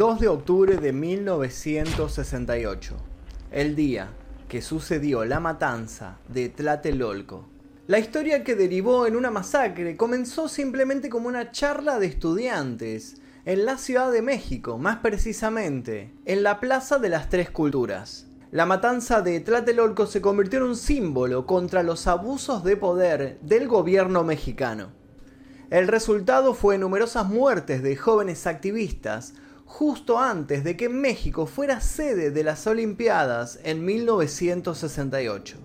2 de octubre de 1968, el día que sucedió la matanza de Tlatelolco. La historia que derivó en una masacre comenzó simplemente como una charla de estudiantes en la Ciudad de México, más precisamente en la Plaza de las Tres Culturas. La matanza de Tlatelolco se convirtió en un símbolo contra los abusos de poder del gobierno mexicano. El resultado fue numerosas muertes de jóvenes activistas, justo antes de que México fuera sede de las Olimpiadas en 1968.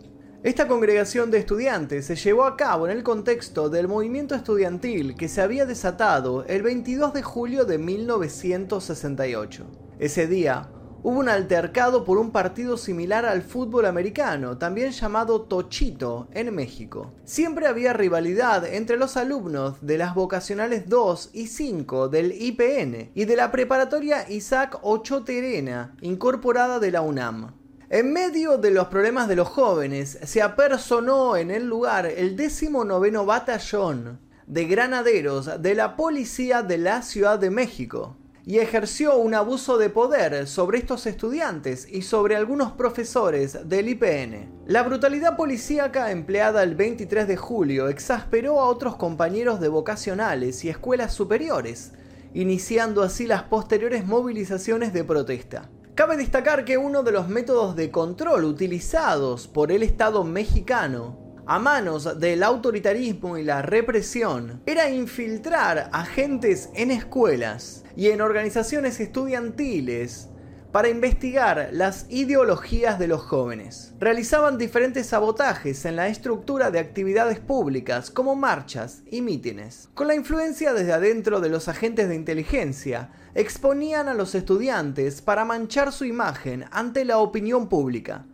Esta congregación de estudiantes se llevó a cabo en el contexto del movimiento estudiantil que se había desatado el 22 de julio de 1968. Ese día, hubo un altercado por un partido similar al fútbol americano, también llamado Tochito, en México. Siempre había rivalidad entre los alumnos de las vocacionales 2 y 5 del IPN y de la preparatoria Isaac Ocho Terena, incorporada de la UNAM. En medio de los problemas de los jóvenes, se apersonó en el lugar el 19 Batallón de Granaderos de la Policía de la Ciudad de México y ejerció un abuso de poder sobre estos estudiantes y sobre algunos profesores del IPN. La brutalidad policíaca empleada el 23 de julio exasperó a otros compañeros de vocacionales y escuelas superiores, iniciando así las posteriores movilizaciones de protesta. Cabe destacar que uno de los métodos de control utilizados por el Estado mexicano a manos del autoritarismo y la represión era infiltrar agentes en escuelas y en organizaciones estudiantiles para investigar las ideologías de los jóvenes. Realizaban diferentes sabotajes en la estructura de actividades públicas como marchas y mítines. Con la influencia desde adentro de los agentes de inteligencia, exponían a los estudiantes para manchar su imagen ante la opinión pública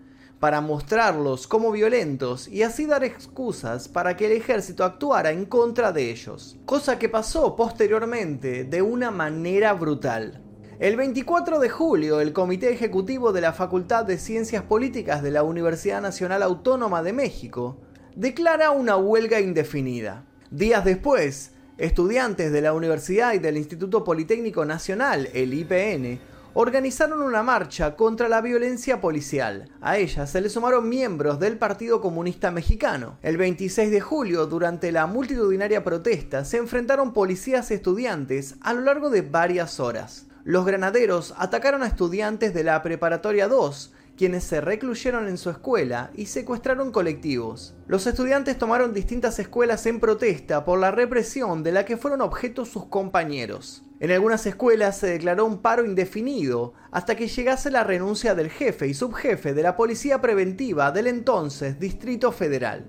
para mostrarlos como violentos y así dar excusas para que el ejército actuara en contra de ellos, cosa que pasó posteriormente de una manera brutal. El 24 de julio, el Comité Ejecutivo de la Facultad de Ciencias Políticas de la Universidad Nacional Autónoma de México declara una huelga indefinida. Días después, estudiantes de la universidad y del Instituto Politécnico Nacional, el IPN, organizaron una marcha contra la violencia policial. A ella se le sumaron miembros del Partido Comunista Mexicano. El 26 de julio, durante la multitudinaria protesta, se enfrentaron policías y estudiantes a lo largo de varias horas. Los granaderos atacaron a estudiantes de la Preparatoria 2, quienes se recluyeron en su escuela y secuestraron colectivos. Los estudiantes tomaron distintas escuelas en protesta por la represión de la que fueron objeto sus compañeros. En algunas escuelas se declaró un paro indefinido hasta que llegase la renuncia del jefe y subjefe de la Policía Preventiva del entonces Distrito Federal.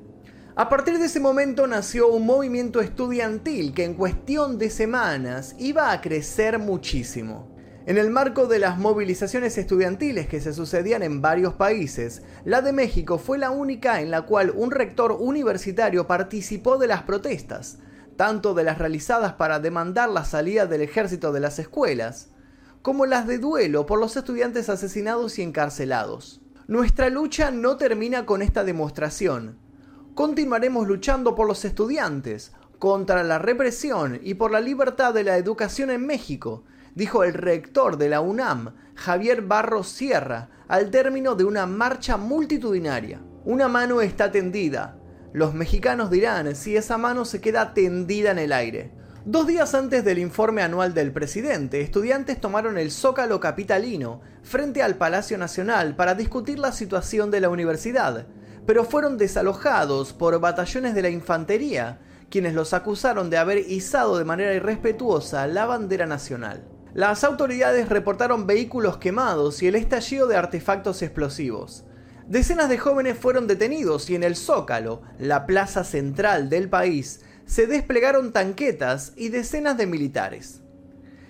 A partir de ese momento nació un movimiento estudiantil que en cuestión de semanas iba a crecer muchísimo. En el marco de las movilizaciones estudiantiles que se sucedían en varios países, la de México fue la única en la cual un rector universitario participó de las protestas, tanto de las realizadas para demandar la salida del ejército de las escuelas, como las de duelo por los estudiantes asesinados y encarcelados. Nuestra lucha no termina con esta demostración. Continuaremos luchando por los estudiantes, contra la represión y por la libertad de la educación en México, dijo el rector de la UNAM, Javier Barros Sierra, al término de una marcha multitudinaria. Una mano está tendida. Los mexicanos dirán si esa mano se queda tendida en el aire. Dos días antes del informe anual del presidente, estudiantes tomaron el Zócalo Capitalino frente al Palacio Nacional para discutir la situación de la universidad, pero fueron desalojados por batallones de la infantería, quienes los acusaron de haber izado de manera irrespetuosa la bandera nacional. Las autoridades reportaron vehículos quemados y el estallido de artefactos explosivos. Decenas de jóvenes fueron detenidos y en el Zócalo, la plaza central del país, se desplegaron tanquetas y decenas de militares.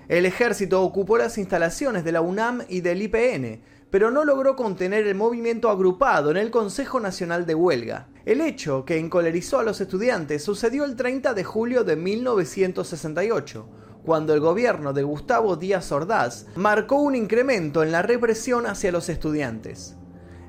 El ejército ocupó las instalaciones de la UNAM y del IPN, pero no logró contener el movimiento agrupado en el Consejo Nacional de Huelga. El hecho que encolerizó a los estudiantes sucedió el 30 de julio de 1968, cuando el gobierno de Gustavo Díaz Ordaz marcó un incremento en la represión hacia los estudiantes.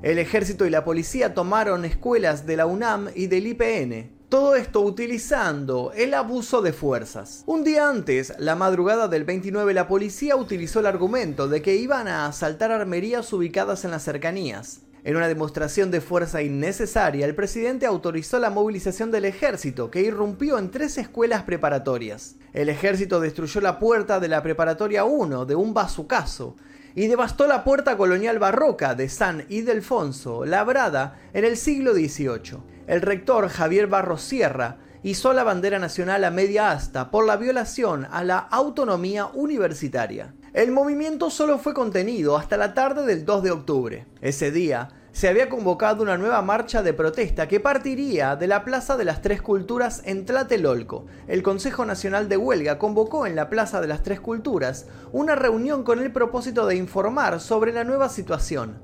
El ejército y la policía tomaron escuelas de la UNAM y del IPN. Todo esto utilizando el abuso de fuerzas. Un día antes, la madrugada del 29, la policía utilizó el argumento de que iban a asaltar armerías ubicadas en las cercanías. En una demostración de fuerza innecesaria, el presidente autorizó la movilización del ejército, que irrumpió en tres escuelas preparatorias. El ejército destruyó la puerta de la preparatoria 1 de un bazucazo y devastó la puerta colonial barroca de San Ildefonso, labrada en el siglo XVIII. El rector Javier Barros Sierra hizo la bandera nacional a media asta por la violación a la autonomía universitaria. El movimiento solo fue contenido hasta la tarde del 2 de octubre. Ese día se había convocado una nueva marcha de protesta que partiría de la Plaza de las Tres Culturas en Tlatelolco. El Consejo Nacional de Huelga convocó en la Plaza de las Tres Culturas una reunión con el propósito de informar sobre la nueva situación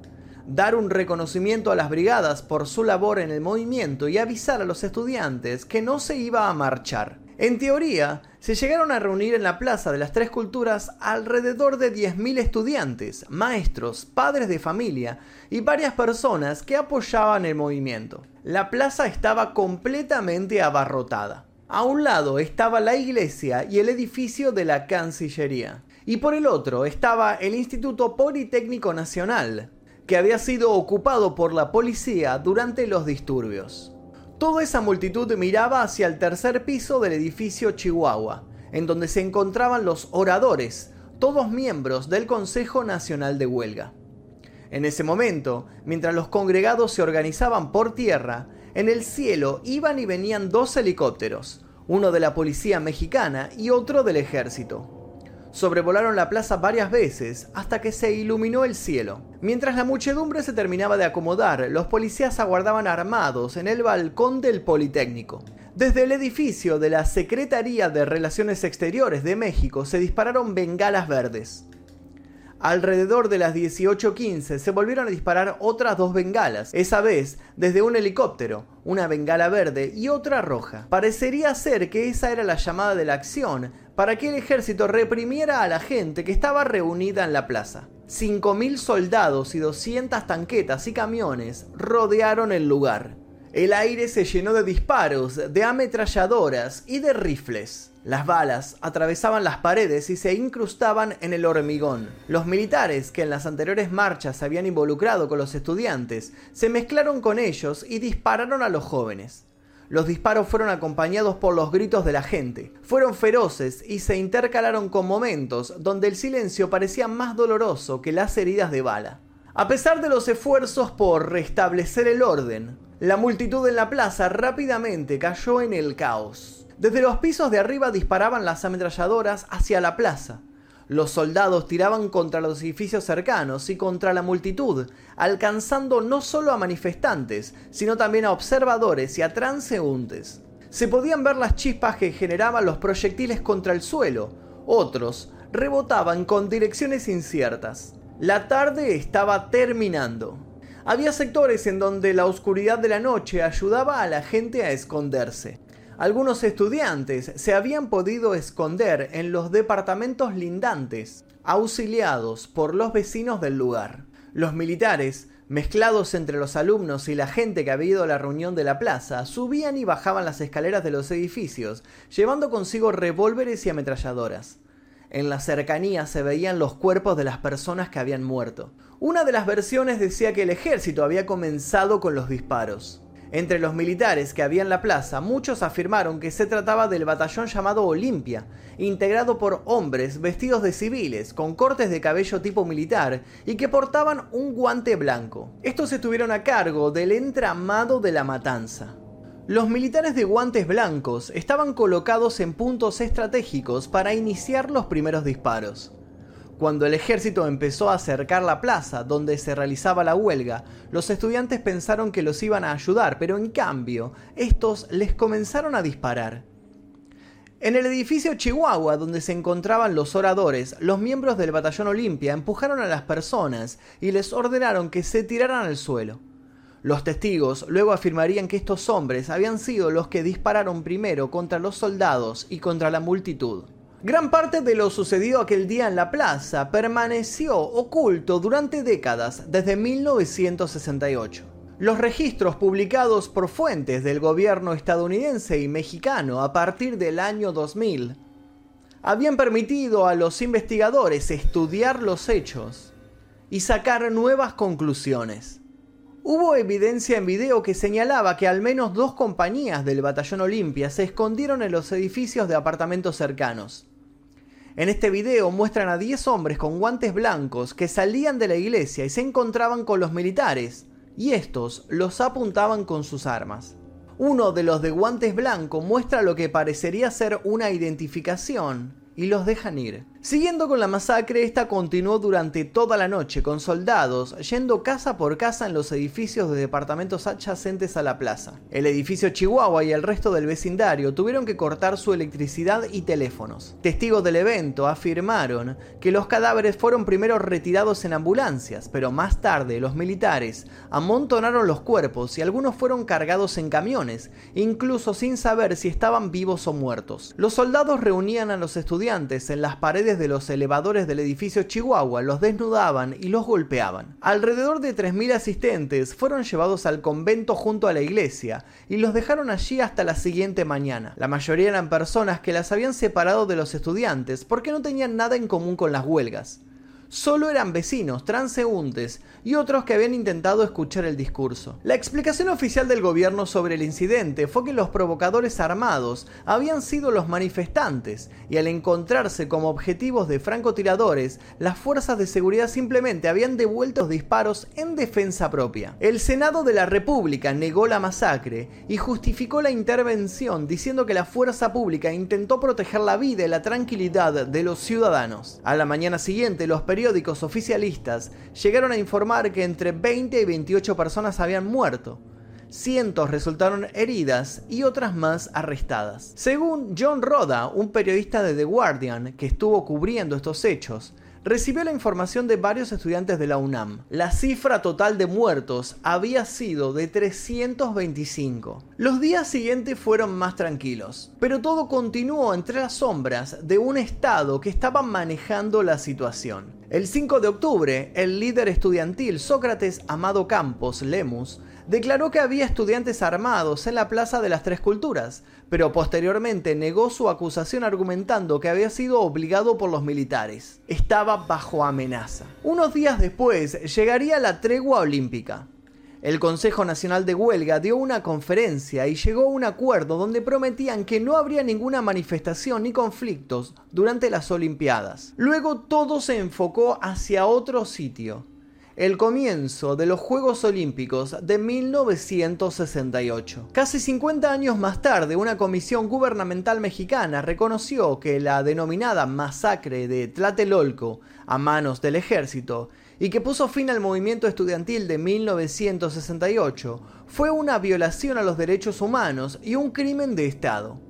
dar un reconocimiento a las brigadas por su labor en el movimiento y avisar a los estudiantes que no se iba a marchar. En teoría, se llegaron a reunir en la Plaza de las Tres Culturas alrededor de 10.000 estudiantes, maestros, padres de familia y varias personas que apoyaban el movimiento. La plaza estaba completamente abarrotada. A un lado estaba la iglesia y el edificio de la Cancillería. Y por el otro estaba el Instituto Politécnico Nacional, que había sido ocupado por la policía durante los disturbios. Toda esa multitud miraba hacia el tercer piso del edificio Chihuahua, en donde se encontraban los oradores, todos miembros del Consejo Nacional de Huelga. En ese momento, mientras los congregados se organizaban por tierra, en el cielo iban y venían dos helicópteros, uno de la policía mexicana y otro del ejército sobrevolaron la plaza varias veces hasta que se iluminó el cielo. Mientras la muchedumbre se terminaba de acomodar, los policías aguardaban armados en el balcón del Politécnico. Desde el edificio de la Secretaría de Relaciones Exteriores de México se dispararon bengalas verdes. Alrededor de las 18.15 se volvieron a disparar otras dos bengalas, esa vez desde un helicóptero, una bengala verde y otra roja. Parecería ser que esa era la llamada de la acción para que el ejército reprimiera a la gente que estaba reunida en la plaza. 5.000 soldados y 200 tanquetas y camiones rodearon el lugar. El aire se llenó de disparos, de ametralladoras y de rifles. Las balas atravesaban las paredes y se incrustaban en el hormigón. Los militares que en las anteriores marchas se habían involucrado con los estudiantes se mezclaron con ellos y dispararon a los jóvenes. Los disparos fueron acompañados por los gritos de la gente. Fueron feroces y se intercalaron con momentos donde el silencio parecía más doloroso que las heridas de bala. A pesar de los esfuerzos por restablecer el orden, la multitud en la plaza rápidamente cayó en el caos. Desde los pisos de arriba disparaban las ametralladoras hacia la plaza. Los soldados tiraban contra los edificios cercanos y contra la multitud, alcanzando no solo a manifestantes, sino también a observadores y a transeúntes. Se podían ver las chispas que generaban los proyectiles contra el suelo, otros rebotaban con direcciones inciertas. La tarde estaba terminando. Había sectores en donde la oscuridad de la noche ayudaba a la gente a esconderse algunos estudiantes se habían podido esconder en los departamentos lindantes, auxiliados por los vecinos del lugar. Los militares, mezclados entre los alumnos y la gente que había ido a la reunión de la plaza, subían y bajaban las escaleras de los edificios, llevando consigo revólveres y ametralladoras. En la cercanía se veían los cuerpos de las personas que habían muerto. Una de las versiones decía que el ejército había comenzado con los disparos. Entre los militares que había en la plaza, muchos afirmaron que se trataba del batallón llamado Olimpia, integrado por hombres vestidos de civiles, con cortes de cabello tipo militar y que portaban un guante blanco. Estos estuvieron a cargo del entramado de la matanza. Los militares de guantes blancos estaban colocados en puntos estratégicos para iniciar los primeros disparos. Cuando el ejército empezó a acercar la plaza donde se realizaba la huelga, los estudiantes pensaron que los iban a ayudar, pero en cambio, estos les comenzaron a disparar. En el edificio Chihuahua, donde se encontraban los oradores, los miembros del batallón Olimpia empujaron a las personas y les ordenaron que se tiraran al suelo. Los testigos luego afirmarían que estos hombres habían sido los que dispararon primero contra los soldados y contra la multitud. Gran parte de lo sucedido aquel día en la plaza permaneció oculto durante décadas, desde 1968. Los registros publicados por fuentes del gobierno estadounidense y mexicano a partir del año 2000 habían permitido a los investigadores estudiar los hechos y sacar nuevas conclusiones. Hubo evidencia en video que señalaba que al menos dos compañías del Batallón Olimpia se escondieron en los edificios de apartamentos cercanos. En este video muestran a 10 hombres con guantes blancos que salían de la iglesia y se encontraban con los militares, y estos los apuntaban con sus armas. Uno de los de guantes blancos muestra lo que parecería ser una identificación y los dejan ir. Siguiendo con la masacre, esta continuó durante toda la noche con soldados yendo casa por casa en los edificios de departamentos adyacentes a la plaza. El edificio Chihuahua y el resto del vecindario tuvieron que cortar su electricidad y teléfonos. Testigos del evento afirmaron que los cadáveres fueron primero retirados en ambulancias, pero más tarde los militares amontonaron los cuerpos y algunos fueron cargados en camiones, incluso sin saber si estaban vivos o muertos. Los soldados reunían a los estudiantes en las paredes de los elevadores del edificio Chihuahua, los desnudaban y los golpeaban. Alrededor de 3.000 asistentes fueron llevados al convento junto a la iglesia y los dejaron allí hasta la siguiente mañana. La mayoría eran personas que las habían separado de los estudiantes porque no tenían nada en común con las huelgas solo eran vecinos, transeúntes y otros que habían intentado escuchar el discurso. La explicación oficial del gobierno sobre el incidente fue que los provocadores armados habían sido los manifestantes y al encontrarse como objetivos de francotiradores, las fuerzas de seguridad simplemente habían devuelto los disparos en defensa propia. El Senado de la República negó la masacre y justificó la intervención diciendo que la fuerza pública intentó proteger la vida y la tranquilidad de los ciudadanos. A la mañana siguiente, los periodistas periódicos oficialistas llegaron a informar que entre 20 y 28 personas habían muerto. Cientos resultaron heridas y otras más arrestadas. Según John Roda, un periodista de The Guardian que estuvo cubriendo estos hechos, recibió la información de varios estudiantes de la UNAM. La cifra total de muertos había sido de 325. Los días siguientes fueron más tranquilos, pero todo continuó entre las sombras de un Estado que estaba manejando la situación. El 5 de octubre, el líder estudiantil Sócrates Amado Campos Lemus declaró que había estudiantes armados en la Plaza de las Tres Culturas, pero posteriormente negó su acusación argumentando que había sido obligado por los militares. Estaba bajo amenaza. Unos días después llegaría la tregua olímpica. El Consejo Nacional de Huelga dio una conferencia y llegó a un acuerdo donde prometían que no habría ninguna manifestación ni conflictos durante las Olimpiadas. Luego todo se enfocó hacia otro sitio, el comienzo de los Juegos Olímpicos de 1968. Casi 50 años más tarde, una comisión gubernamental mexicana reconoció que la denominada masacre de Tlatelolco a manos del ejército y que puso fin al movimiento estudiantil de 1968 fue una violación a los derechos humanos y un crimen de Estado.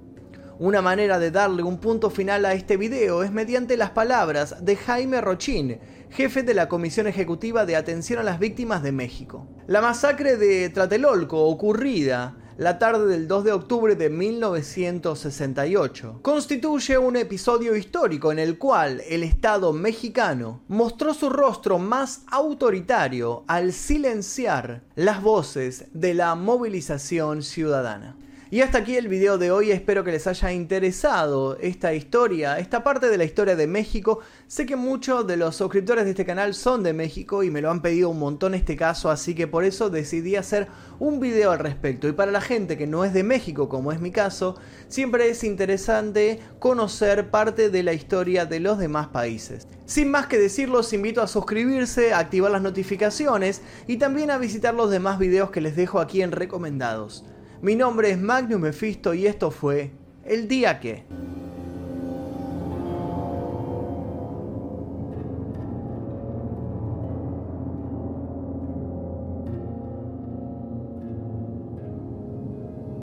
Una manera de darle un punto final a este video es mediante las palabras de Jaime Rochín, jefe de la Comisión Ejecutiva de Atención a las Víctimas de México. La masacre de Tlatelolco, ocurrida la tarde del 2 de octubre de 1968, constituye un episodio histórico en el cual el Estado mexicano mostró su rostro más autoritario al silenciar las voces de la movilización ciudadana. Y hasta aquí el video de hoy, espero que les haya interesado esta historia, esta parte de la historia de México. Sé que muchos de los suscriptores de este canal son de México y me lo han pedido un montón este caso, así que por eso decidí hacer un video al respecto. Y para la gente que no es de México, como es mi caso, siempre es interesante conocer parte de la historia de los demás países. Sin más que decir, los invito a suscribirse, a activar las notificaciones y también a visitar los demás videos que les dejo aquí en recomendados. Mi nombre es Magnus Mephisto y esto fue El Día Que.